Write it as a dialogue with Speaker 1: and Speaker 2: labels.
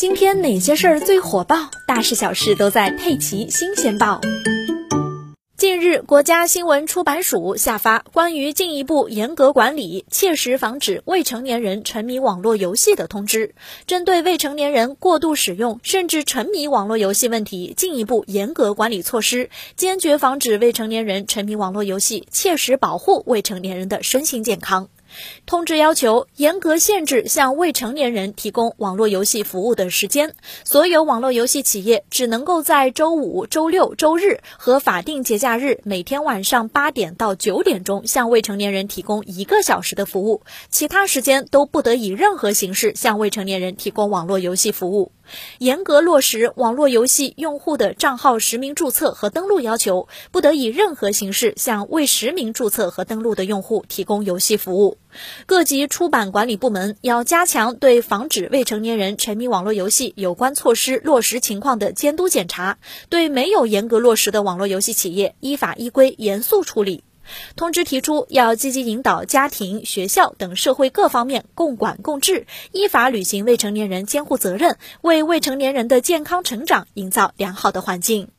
Speaker 1: 今天哪些事儿最火爆？大事小事都在《佩奇新鲜报》。近日，国家新闻出版署下发关于进一步严格管理、切实防止未成年人沉迷网络游戏的通知，针对未成年人过度使用甚至沉迷网络游戏问题，进一步严格管理措施，坚决防止未成年人沉迷网络游戏，切实保护未成年人的身心健康。通知要求严格限制向未成年人提供网络游戏服务的时间，所有网络游戏企业只能够在周五、周六、周日和法定节假日每天晚上八点到九点钟向未成年人提供一个小时的服务，其他时间都不得以任何形式向未成年人提供网络游戏服务。严格落实网络游戏用户的账号实名注册和登录要求，不得以任何形式向未实名注册和登录的用户提供游戏服务。各级出版管理部门要加强对防止未成年人沉迷网络游戏有关措施落实情况的监督检查，对没有严格落实的网络游戏企业依法依规严肃处理。通知提出，要积极引导家庭、学校等社会各方面共管共治，依法履行未成年人监护责任，为未成年人的健康成长营造良好的环境。